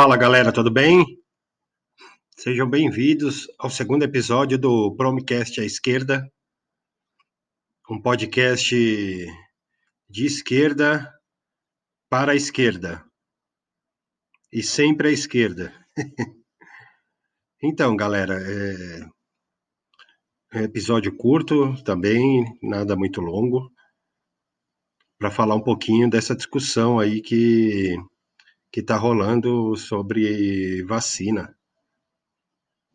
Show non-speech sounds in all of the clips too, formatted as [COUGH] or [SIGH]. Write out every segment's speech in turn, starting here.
Fala galera, tudo bem? Sejam bem-vindos ao segundo episódio do Promcast à Esquerda, um podcast de esquerda para a esquerda e sempre à esquerda. [LAUGHS] então, galera, é... é episódio curto também, nada muito longo, para falar um pouquinho dessa discussão aí que que está rolando sobre vacina,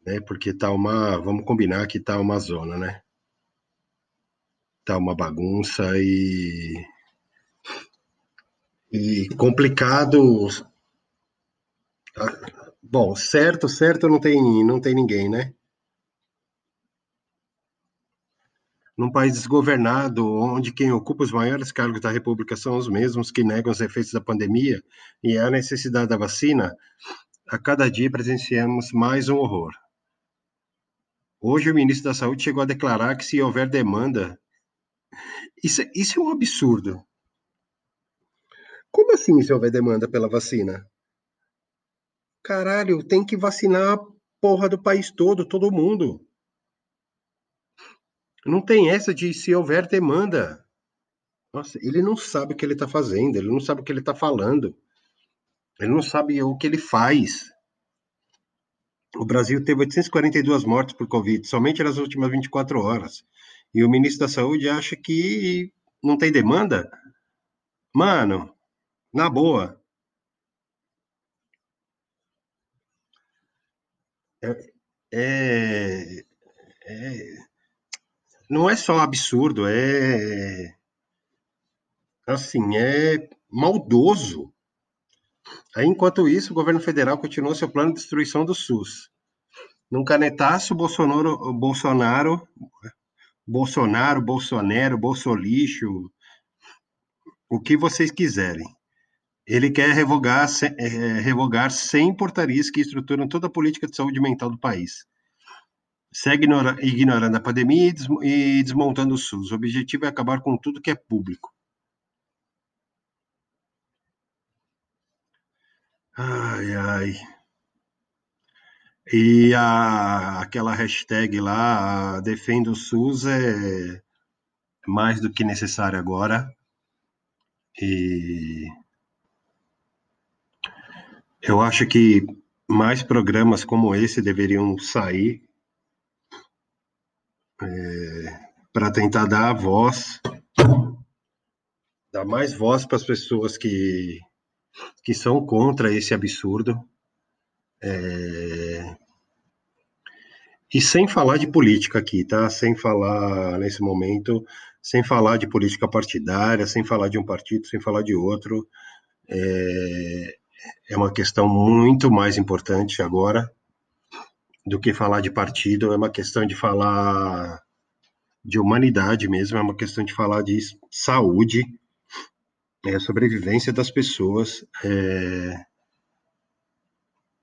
né? Porque tá uma, vamos combinar que tá uma zona, né? Tá uma bagunça e e complicado. Ah, bom, certo, certo não tem não tem ninguém, né? Num país desgovernado, onde quem ocupa os maiores cargos da República são os mesmos que negam os efeitos da pandemia e a necessidade da vacina, a cada dia presenciamos mais um horror. Hoje, o ministro da Saúde chegou a declarar que, se houver demanda. Isso, isso é um absurdo. Como assim, se houver demanda pela vacina? Caralho, tem que vacinar a porra do país todo, todo mundo. Não tem essa de se houver demanda. Nossa, ele não sabe o que ele está fazendo, ele não sabe o que ele está falando, ele não sabe o que ele faz. O Brasil teve 842 mortes por Covid somente nas últimas 24 horas. E o ministro da Saúde acha que não tem demanda? Mano, na boa. É, é, é não é só absurdo, é assim, é maldoso. Aí, enquanto isso, o governo federal continuou seu plano de destruição do SUS. Num canetaço, Bolsonaro, Bolsonaro, Bolsonaro, Bolsonaro, Bolsolixo, o que vocês quiserem. Ele quer revogar, é, revogar 100 portarias que estruturam toda a política de saúde mental do país segue ignorando a pandemia e desmontando o SUS. O objetivo é acabar com tudo que é público. Ai, ai. E a, aquela hashtag lá, defenda o SUS, é mais do que necessário agora. E eu acho que mais programas como esse deveriam sair é, para tentar dar voz, dar mais voz para as pessoas que, que são contra esse absurdo. É, e sem falar de política aqui, tá? Sem falar nesse momento, sem falar de política partidária, sem falar de um partido, sem falar de outro. É, é uma questão muito mais importante agora, do que falar de partido, é uma questão de falar de humanidade mesmo, é uma questão de falar de saúde, é, sobrevivência das pessoas. É...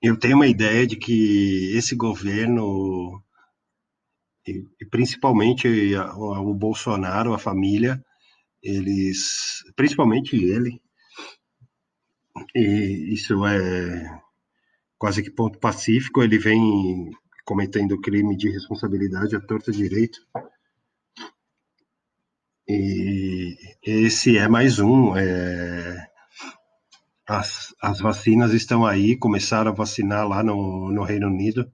Eu tenho uma ideia de que esse governo, e, principalmente o Bolsonaro, a família, eles, principalmente ele, e isso é quase que ponto pacífico, ele vem cometendo crime de responsabilidade à torta direito. E esse é mais um. É... As, as vacinas estão aí, começaram a vacinar lá no, no Reino Unido.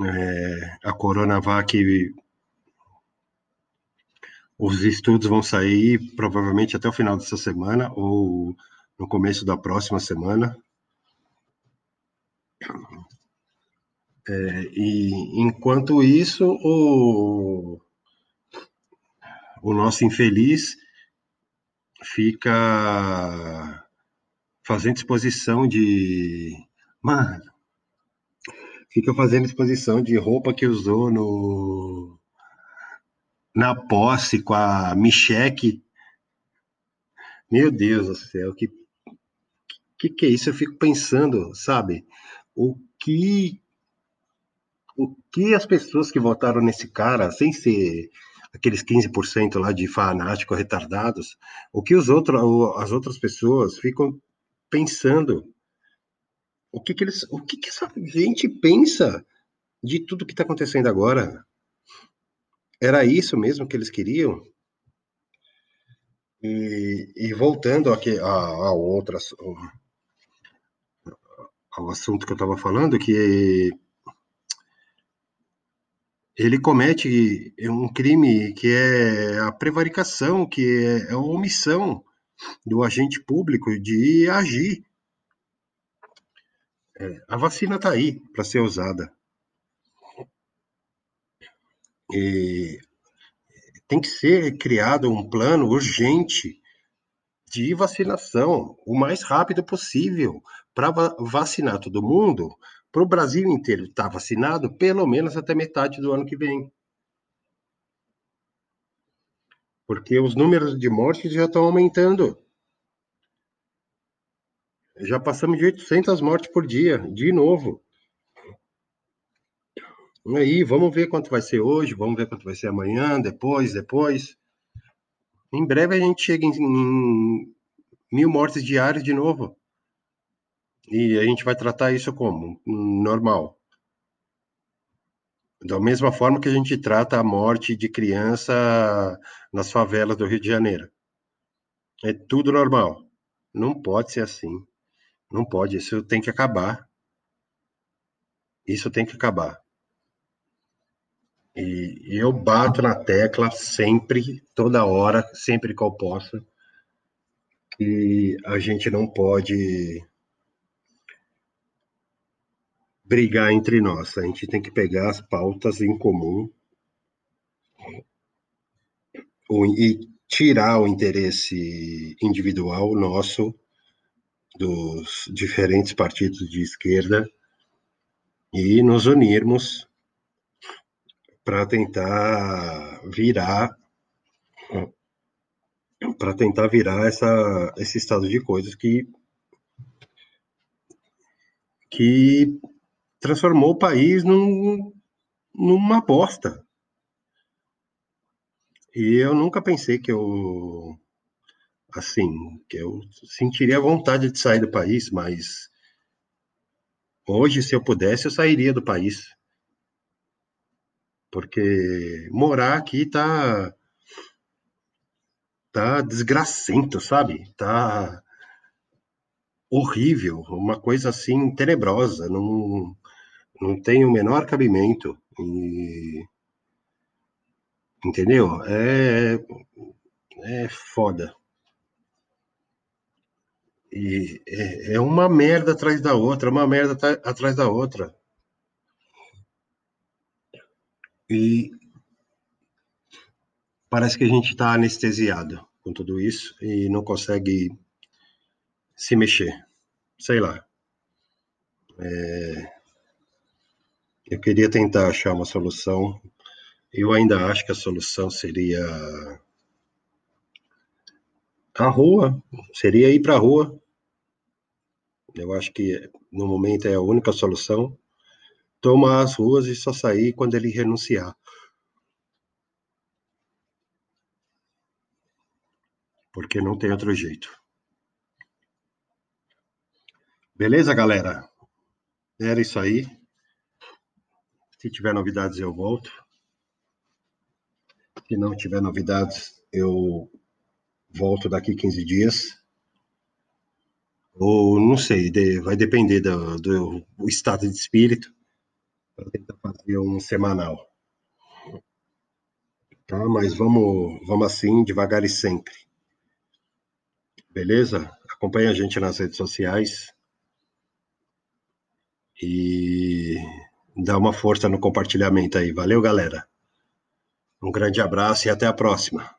É, a Coronavac, os estudos vão sair provavelmente até o final dessa semana ou no começo da próxima semana. É, e enquanto isso, o, o nosso infeliz fica fazendo exposição de. Mano, fica fazendo exposição de roupa que usou no na posse com a Micheque. Meu Deus do céu, que, que que é isso? Eu fico pensando, sabe? O que o que as pessoas que votaram nesse cara, sem ser aqueles 15% lá de fanáticos retardados, o que os outros, as outras pessoas ficam pensando O que, que eles, o que, que essa gente pensa de tudo que está acontecendo agora? Era isso mesmo que eles queriam? E, e voltando aqui a, a outras, ao assunto que eu estava falando, que ele comete um crime que é a prevaricação, que é a omissão do agente público de agir. É, a vacina está aí para ser usada. E tem que ser criado um plano urgente de vacinação o mais rápido possível para vacinar todo mundo, para o Brasil inteiro estar tá vacinado pelo menos até metade do ano que vem. Porque os números de mortes já estão aumentando. Já passamos de 800 mortes por dia, de novo. E aí, vamos ver quanto vai ser hoje, vamos ver quanto vai ser amanhã, depois, depois. Em breve a gente chega em, em mil mortes diárias de novo. E a gente vai tratar isso como? Normal. Da mesma forma que a gente trata a morte de criança nas favelas do Rio de Janeiro. É tudo normal. Não pode ser assim. Não pode. Isso tem que acabar. Isso tem que acabar. E eu bato na tecla sempre, toda hora, sempre que eu posso, que a gente não pode brigar entre nós. A gente tem que pegar as pautas em comum e tirar o interesse individual nosso dos diferentes partidos de esquerda e nos unirmos para tentar virar para tentar virar essa, esse estado de coisas que que transformou o país num, numa bosta. E eu nunca pensei que eu assim, que eu sentiria vontade de sair do país, mas hoje, se eu pudesse, eu sairia do país. Porque morar aqui tá tá desgracento, sabe? Tá horrível, uma coisa assim tenebrosa, não não tem o menor cabimento. E... Entendeu? É, é foda. E é, é uma merda atrás da outra, uma merda atrás da outra. E parece que a gente está anestesiado com tudo isso e não consegue se mexer. Sei lá. É, eu queria tentar achar uma solução. Eu ainda acho que a solução seria a rua, seria ir para a rua. Eu acho que no momento é a única solução. Tomar as ruas e só sair quando ele renunciar. Porque não tem outro jeito. Beleza, galera? Era isso aí. Se tiver novidades, eu volto. Se não tiver novidades, eu volto daqui 15 dias. Ou não sei, vai depender do, do estado de espírito para tentar fazer um semanal. Tá? Mas vamos, vamos assim, devagar e sempre. Beleza? Acompanhe a gente nas redes sociais. E dá uma força no compartilhamento aí. Valeu, galera. Um grande abraço e até a próxima.